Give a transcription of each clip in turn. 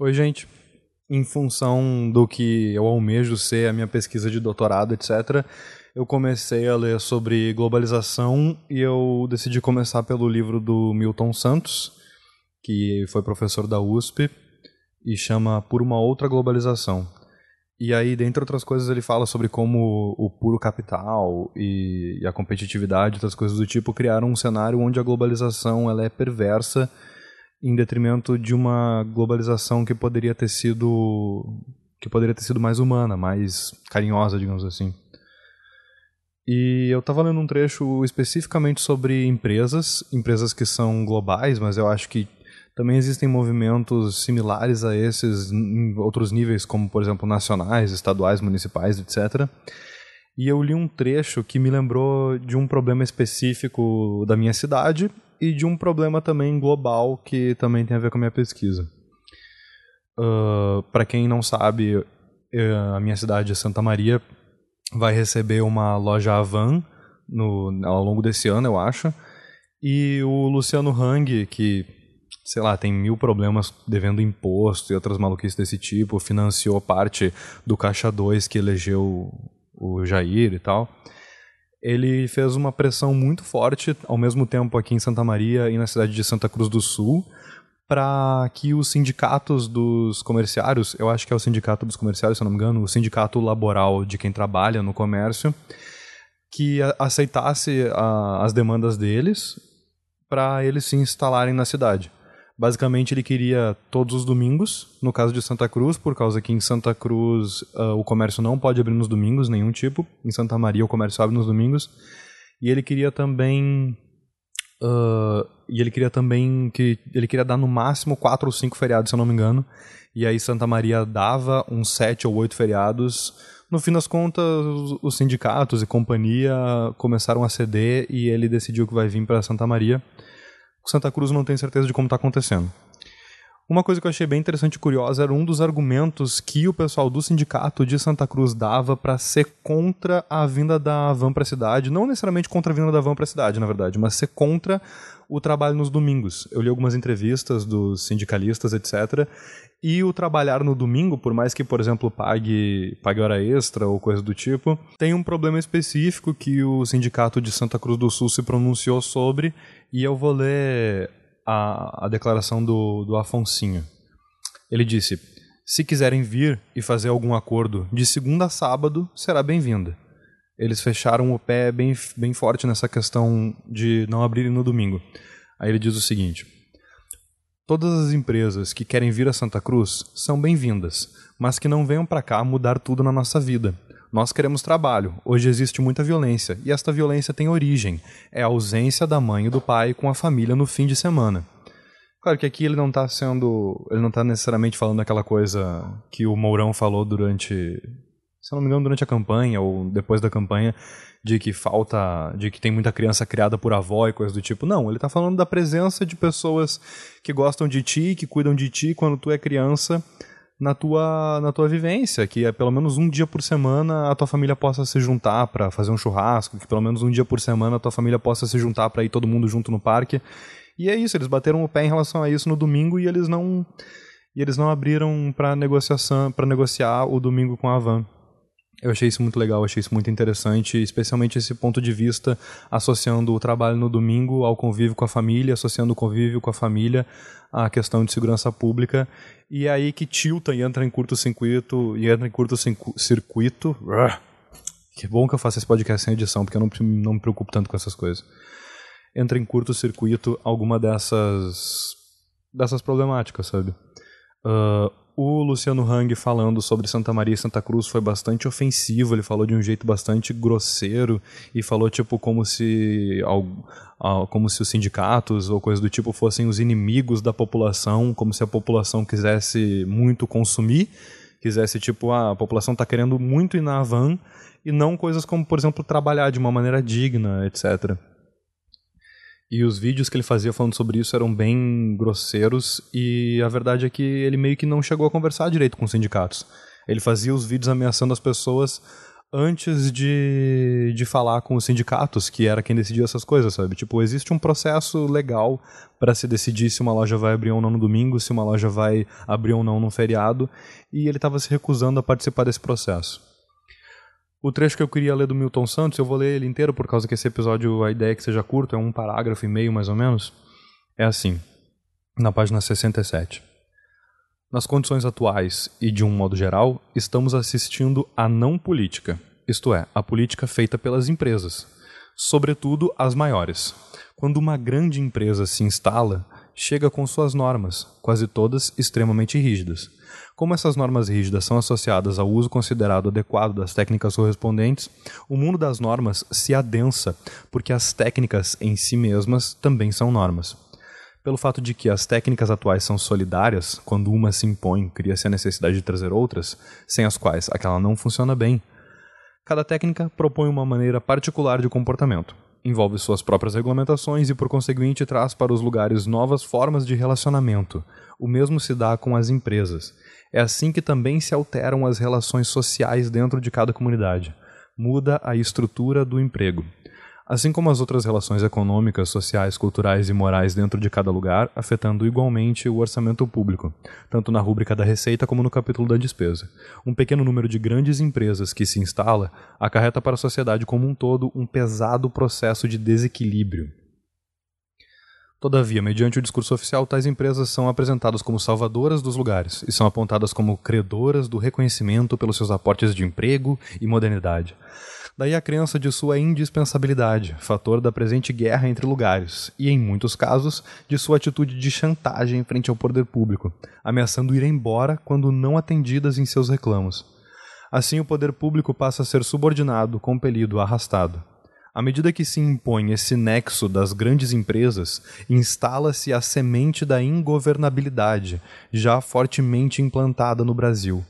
Oi, gente. Em função do que eu almejo ser a minha pesquisa de doutorado, etc., eu comecei a ler sobre globalização e eu decidi começar pelo livro do Milton Santos, que foi professor da USP e chama Por uma Outra Globalização. E aí, dentre outras coisas, ele fala sobre como o puro capital e, a competitividade, outras coisas do tipo, criaram um cenário onde a globalização ela é perversa em detrimento de uma globalização que poderia ter sido que poderia ter sido mais humana, mais carinhosa, digamos assim. E eu estava lendo um trecho especificamente sobre empresas, empresas que são globais, mas eu acho que também existem movimentos similares a esses em outros níveis, como por exemplo nacionais, estaduais, municipais, etc. E eu li um trecho que me lembrou de um problema específico da minha cidade e de um problema também global que também tem a ver com a minha pesquisa. Uh, Para quem não sabe, eh, a minha cidade, Santa Maria, vai receber uma loja Avan no, ao longo desse ano, eu acho. E o Luciano Hang, que, sei lá, tem mil problemas devendo imposto e outras maluquices desse tipo, financiou parte do Caixa 2 que elegeu o Jair e tal ele fez uma pressão muito forte, ao mesmo tempo aqui em Santa Maria e na cidade de Santa Cruz do Sul, para que os sindicatos dos comerciários, eu acho que é o sindicato dos comerciários, se não me engano, o sindicato laboral de quem trabalha no comércio, que aceitasse a, as demandas deles para eles se instalarem na cidade. Basicamente, ele queria todos os domingos, no caso de Santa Cruz, por causa que em Santa Cruz uh, o comércio não pode abrir nos domingos, nenhum tipo. Em Santa Maria o comércio abre nos domingos. E ele queria também. Uh, e ele queria também que. Ele queria dar no máximo quatro ou cinco feriados, se eu não me engano. E aí Santa Maria dava uns sete ou oito feriados. No fim das contas, os sindicatos e companhia começaram a ceder e ele decidiu que vai vir para Santa Maria. Santa Cruz não tem certeza de como está acontecendo. Uma coisa que eu achei bem interessante e curiosa era um dos argumentos que o pessoal do sindicato de Santa Cruz dava para ser contra a vinda da van para a cidade, não necessariamente contra a vinda da van para a cidade, na verdade, mas ser contra o trabalho nos domingos. Eu li algumas entrevistas dos sindicalistas, etc. E o trabalhar no domingo, por mais que, por exemplo, pague, pague hora extra ou coisa do tipo, tem um problema específico que o sindicato de Santa Cruz do Sul se pronunciou sobre, e eu vou ler a, a declaração do, do Afonsinho. Ele disse: Se quiserem vir e fazer algum acordo de segunda a sábado, será bem-vinda. Eles fecharam o pé bem, bem forte nessa questão de não abrirem no domingo. Aí ele diz o seguinte: Todas as empresas que querem vir a Santa Cruz são bem-vindas, mas que não venham para cá mudar tudo na nossa vida. Nós queremos trabalho. Hoje existe muita violência e esta violência tem origem. É a ausência da mãe e do pai com a família no fim de semana. Claro que aqui ele não está sendo, ele não está necessariamente falando aquela coisa que o Mourão falou durante, se não me engano, durante a campanha ou depois da campanha, de que falta, de que tem muita criança criada por avó e coisas do tipo. Não, ele está falando da presença de pessoas que gostam de ti, que cuidam de ti quando tu é criança na tua, na tua vivência, que é pelo menos um dia por semana a tua família possa se juntar para fazer um churrasco, que pelo menos um dia por semana a tua família possa se juntar para ir todo mundo junto no parque. E é isso, eles bateram o pé em relação a isso no domingo e eles não e eles não abriram para negociação, para negociar o domingo com a Van. Eu achei isso muito legal, achei isso muito interessante, especialmente esse ponto de vista associando o trabalho no domingo ao convívio com a família, associando o convívio com a família à questão de segurança pública, e é aí que tilta e entra em curto-circuito, e entra em curto-circuito. Que bom que eu faço esse podcast sem edição, porque eu não, não me preocupo tanto com essas coisas. Entra em curto-circuito alguma dessas dessas problemáticas, sabe? Uh, o Luciano Hang falando sobre Santa Maria e Santa Cruz foi bastante ofensivo, ele falou de um jeito bastante grosseiro e falou tipo como se como se os sindicatos ou coisas do tipo fossem os inimigos da população, como se a população quisesse muito consumir, quisesse tipo ah, a população está querendo muito ir na van e não coisas como por exemplo trabalhar de uma maneira digna, etc. E os vídeos que ele fazia falando sobre isso eram bem grosseiros e a verdade é que ele meio que não chegou a conversar direito com os sindicatos. Ele fazia os vídeos ameaçando as pessoas antes de, de falar com os sindicatos, que era quem decidia essas coisas, sabe? Tipo, existe um processo legal para se decidir se uma loja vai abrir ou não no domingo, se uma loja vai abrir ou não no feriado, e ele estava se recusando a participar desse processo. O trecho que eu queria ler do Milton Santos, eu vou ler ele inteiro por causa que esse episódio, a ideia é que seja curto, é um parágrafo e meio mais ou menos. É assim, na página 67. Nas condições atuais e de um modo geral, estamos assistindo à não política, isto é, a política feita pelas empresas, sobretudo as maiores. Quando uma grande empresa se instala, chega com suas normas, quase todas extremamente rígidas. Como essas normas rígidas são associadas ao uso considerado adequado das técnicas correspondentes, o mundo das normas se adensa, porque as técnicas em si mesmas também são normas. Pelo fato de que as técnicas atuais são solidárias, quando uma se impõe, cria-se a necessidade de trazer outras, sem as quais aquela não funciona bem. Cada técnica propõe uma maneira particular de comportamento, envolve suas próprias regulamentações e, por conseguinte, traz para os lugares novas formas de relacionamento. O mesmo se dá com as empresas. É assim que também se alteram as relações sociais dentro de cada comunidade. Muda a estrutura do emprego. Assim como as outras relações econômicas, sociais, culturais e morais dentro de cada lugar, afetando igualmente o orçamento público, tanto na rúbrica da receita como no capítulo da despesa. Um pequeno número de grandes empresas que se instala acarreta para a sociedade como um todo um pesado processo de desequilíbrio. Todavia, mediante o discurso oficial, tais empresas são apresentadas como salvadoras dos lugares e são apontadas como credoras do reconhecimento pelos seus aportes de emprego e modernidade. Daí a crença de sua indispensabilidade, fator da presente guerra entre lugares, e, em muitos casos, de sua atitude de chantagem frente ao poder público, ameaçando ir embora quando não atendidas em seus reclamos. Assim, o poder público passa a ser subordinado, compelido, arrastado. À medida que se impõe esse nexo das grandes empresas, instala-se a semente da ingovernabilidade, já fortemente implantada no Brasil.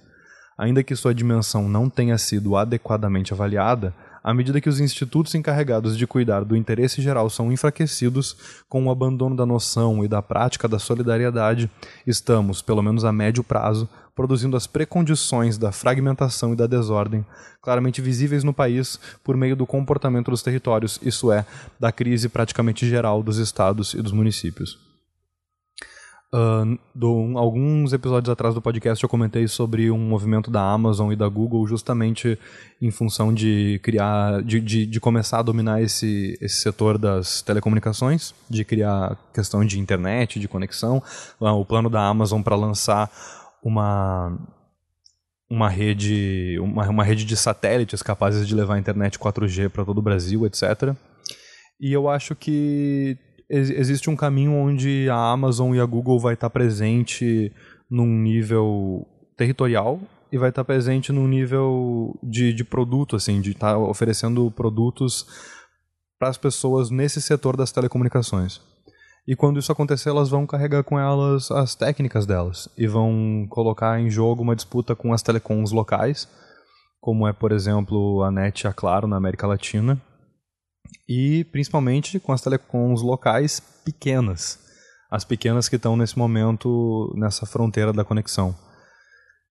Ainda que sua dimensão não tenha sido adequadamente avaliada, à medida que os institutos encarregados de cuidar do interesse geral são enfraquecidos, com o abandono da noção e da prática da solidariedade, estamos, pelo menos a médio prazo, produzindo as precondições da fragmentação e da desordem, claramente visíveis no país por meio do comportamento dos territórios, isso é, da crise praticamente geral dos estados e dos municípios. Uh, do, alguns episódios atrás do podcast eu comentei sobre um movimento da Amazon e da Google justamente em função de criar, de, de, de, começar a dominar esse, esse setor das telecomunicações, de criar questão de internet, de conexão. Uh, o plano da Amazon para lançar uma uma rede uma, uma rede de satélites capazes de levar a internet 4G para todo o Brasil, etc. E eu acho que existe um caminho onde a Amazon e a Google vai estar presente num nível territorial e vai estar presente num nível de, de produto, assim, de estar oferecendo produtos para as pessoas nesse setor das telecomunicações. E quando isso acontecer, elas vão carregar com elas as técnicas delas e vão colocar em jogo uma disputa com as telecoms locais, como é, por exemplo, a NET e a Claro na América Latina, e principalmente com as telecoms locais pequenas, as pequenas que estão nesse momento nessa fronteira da conexão.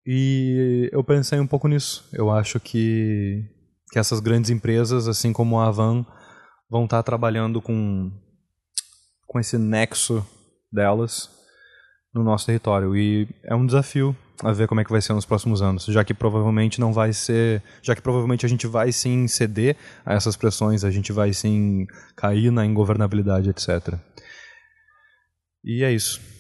E eu pensei um pouco nisso. Eu acho que, que essas grandes empresas, assim como a Avan, vão estar trabalhando com, com esse nexo delas no nosso território. E é um desafio a ver como é que vai ser nos próximos anos, já que provavelmente não vai ser, já que provavelmente a gente vai sim ceder a essas pressões, a gente vai sim cair na ingovernabilidade, etc. E é isso.